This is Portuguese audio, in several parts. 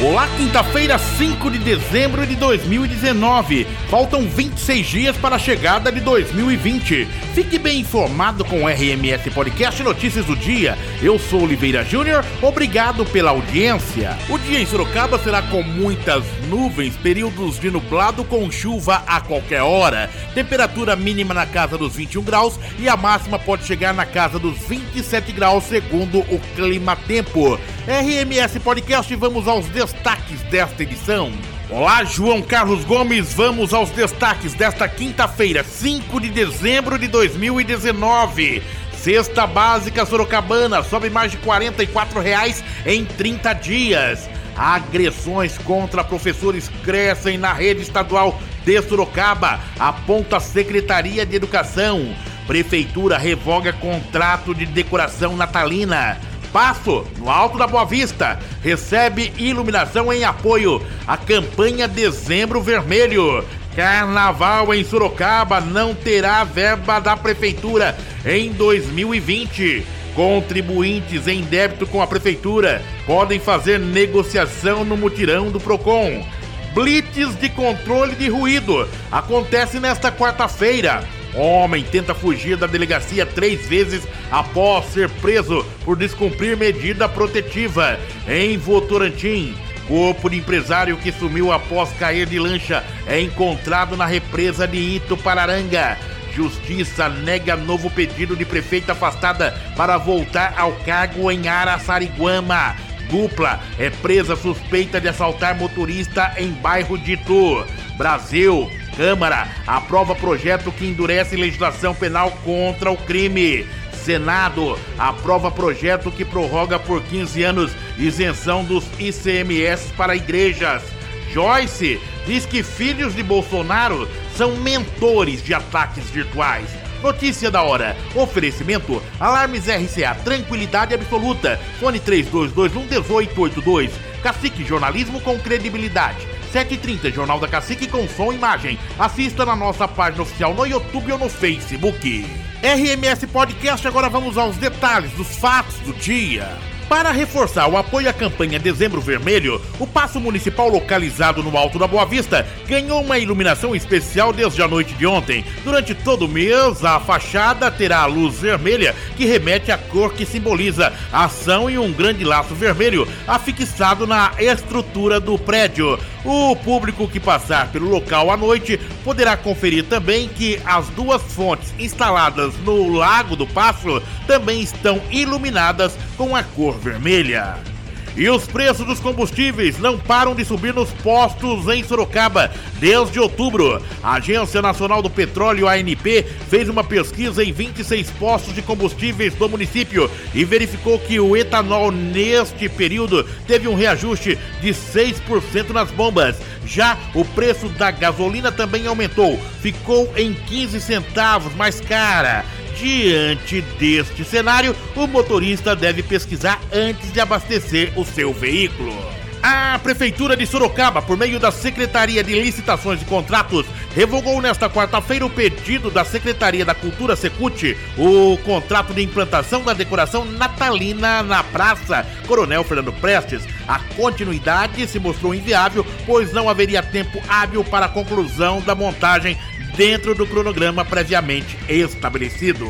Olá, quinta-feira, 5 de dezembro de 2019. Faltam 26 dias para a chegada de 2020. Fique bem informado com o RMS Podcast Notícias do Dia. Eu sou Oliveira Júnior, obrigado pela audiência. O dia em Sorocaba será com muitas nuvens, períodos de nublado com chuva a qualquer hora. Temperatura mínima na casa dos 21 graus e a máxima pode chegar na casa dos 27 graus, segundo o Clima Tempo. RMS Podcast, vamos aos destaques desta edição. Olá, João Carlos Gomes, vamos aos destaques desta quinta-feira, 5 de dezembro de 2019. Cesta básica sorocabana sobe mais de 44 reais em 30 dias. Agressões contra professores crescem na rede estadual de Sorocaba, aponta a Secretaria de Educação. Prefeitura revoga contrato de decoração natalina. Passo, no Alto da Boa Vista, recebe iluminação em apoio à campanha Dezembro Vermelho. Carnaval em Sorocaba não terá verba da Prefeitura em 2020. Contribuintes em débito com a Prefeitura podem fazer negociação no mutirão do PROCON. Blitz de controle de ruído acontece nesta quarta-feira. Homem tenta fugir da delegacia três vezes após ser preso por descumprir medida protetiva. Em Votorantim, corpo de empresário que sumiu após cair de lancha é encontrado na represa de Itupararanga. Justiça nega novo pedido de prefeita afastada para voltar ao cargo em Araçariguama. Dupla é presa suspeita de assaltar motorista em bairro de Itu. Brasil, Câmara aprova projeto que endurece legislação penal contra o crime. Senado aprova projeto que prorroga por 15 anos isenção dos ICMS para igrejas. Joyce diz que filhos de Bolsonaro são mentores de ataques virtuais. Notícia da hora. Oferecimento: Alarmes RCA, tranquilidade absoluta. Fone 3221 1882. Cacique Jornalismo com credibilidade. 7h30, Jornal da Cacique com som e imagem. Assista na nossa página oficial no YouTube ou no Facebook. RMS Podcast, agora vamos aos detalhes dos fatos do dia. Para reforçar o apoio à campanha Dezembro Vermelho, o Paço Municipal localizado no Alto da Boa Vista ganhou uma iluminação especial desde a noite de ontem. Durante todo o mês, a fachada terá a luz vermelha que remete à cor que simboliza a ação e um grande laço vermelho afixado na estrutura do prédio. O público que passar pelo local à noite poderá conferir também que as duas fontes instaladas no Lago do Passo também estão iluminadas com a cor vermelha. E os preços dos combustíveis não param de subir nos postos em Sorocaba desde outubro. A Agência Nacional do Petróleo, ANP, fez uma pesquisa em 26 postos de combustíveis do município e verificou que o etanol neste período teve um reajuste de 6% nas bombas. Já o preço da gasolina também aumentou, ficou em 15 centavos mais cara. Diante deste cenário, o motorista deve pesquisar antes de abastecer o seu veículo. A Prefeitura de Sorocaba, por meio da Secretaria de Licitações e Contratos, revogou nesta quarta-feira o pedido da Secretaria da Cultura Secute, o contrato de implantação da decoração natalina na Praça Coronel Fernando Prestes. A continuidade se mostrou inviável, pois não haveria tempo hábil para a conclusão da montagem dentro do cronograma previamente estabelecido.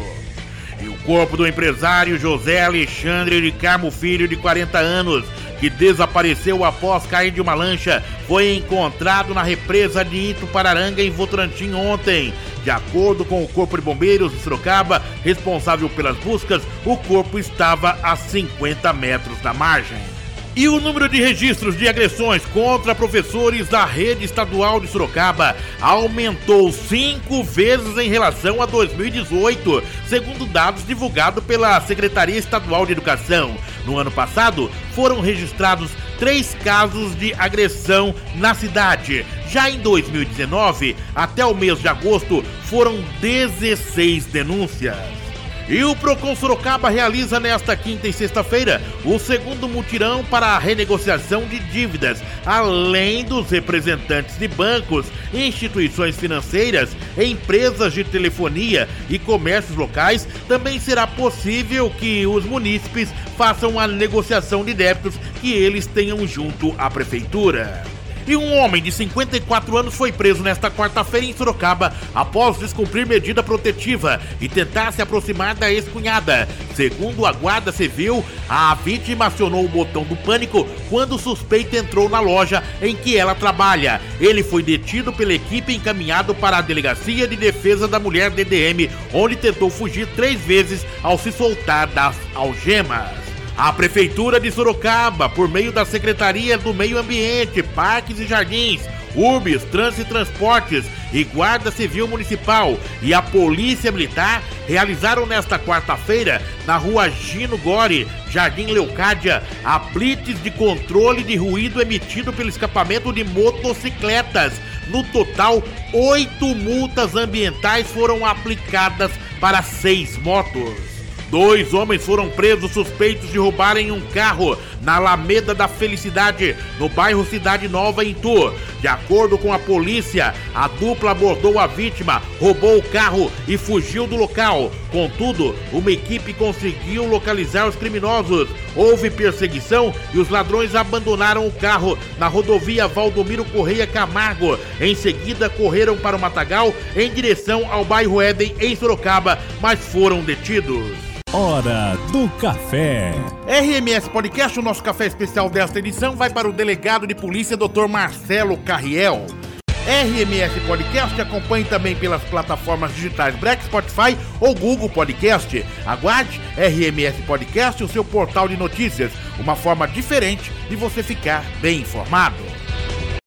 E o corpo do empresário José Alexandre de Carmo Filho, de 40 anos, que desapareceu após cair de uma lancha, foi encontrado na represa de Itupararanga, em Votorantim, ontem. De acordo com o Corpo de Bombeiros de Sorocaba, responsável pelas buscas, o corpo estava a 50 metros da margem. E o número de registros de agressões contra professores da rede estadual de Sorocaba aumentou cinco vezes em relação a 2018, segundo dados divulgados pela Secretaria Estadual de Educação. No ano passado, foram registrados três casos de agressão na cidade. Já em 2019, até o mês de agosto, foram 16 denúncias. E o Procon Sorocaba realiza nesta quinta e sexta-feira o segundo mutirão para a renegociação de dívidas, além dos representantes de bancos, instituições financeiras, empresas de telefonia e comércios locais. Também será possível que os munícipes façam a negociação de débitos que eles tenham junto à prefeitura. E um homem de 54 anos foi preso nesta quarta-feira em Sorocaba após descumprir medida protetiva e tentar se aproximar da ex-cunhada. Segundo a Guarda Civil, a vítima acionou o botão do pânico quando o suspeito entrou na loja em que ela trabalha. Ele foi detido pela equipe e encaminhado para a Delegacia de Defesa da Mulher DDM, onde tentou fugir três vezes ao se soltar das algemas. A Prefeitura de Sorocaba, por meio da Secretaria do Meio Ambiente, Parques e Jardins, URBS, Trânsito e Transportes e Guarda Civil Municipal e a Polícia Militar realizaram nesta quarta-feira, na rua Gino Gore, Jardim Leucádia, a blitz de controle de ruído emitido pelo escapamento de motocicletas. No total, oito multas ambientais foram aplicadas para seis motos. Dois homens foram presos suspeitos de roubarem um carro na Alameda da Felicidade, no bairro Cidade Nova, em Tu. De acordo com a polícia, a dupla abordou a vítima, roubou o carro e fugiu do local. Contudo, uma equipe conseguiu localizar os criminosos. Houve perseguição e os ladrões abandonaram o carro na rodovia Valdomiro Correia Camargo. Em seguida, correram para o Matagal em direção ao bairro Éden, em Sorocaba, mas foram detidos. Hora do Café. RMS Podcast, o nosso café especial desta edição, vai para o delegado de polícia, Dr. Marcelo Carriel. RMS Podcast acompanhe também pelas plataformas digitais Black Spotify ou Google Podcast. Aguarde RMS Podcast, o seu portal de notícias, uma forma diferente de você ficar bem informado.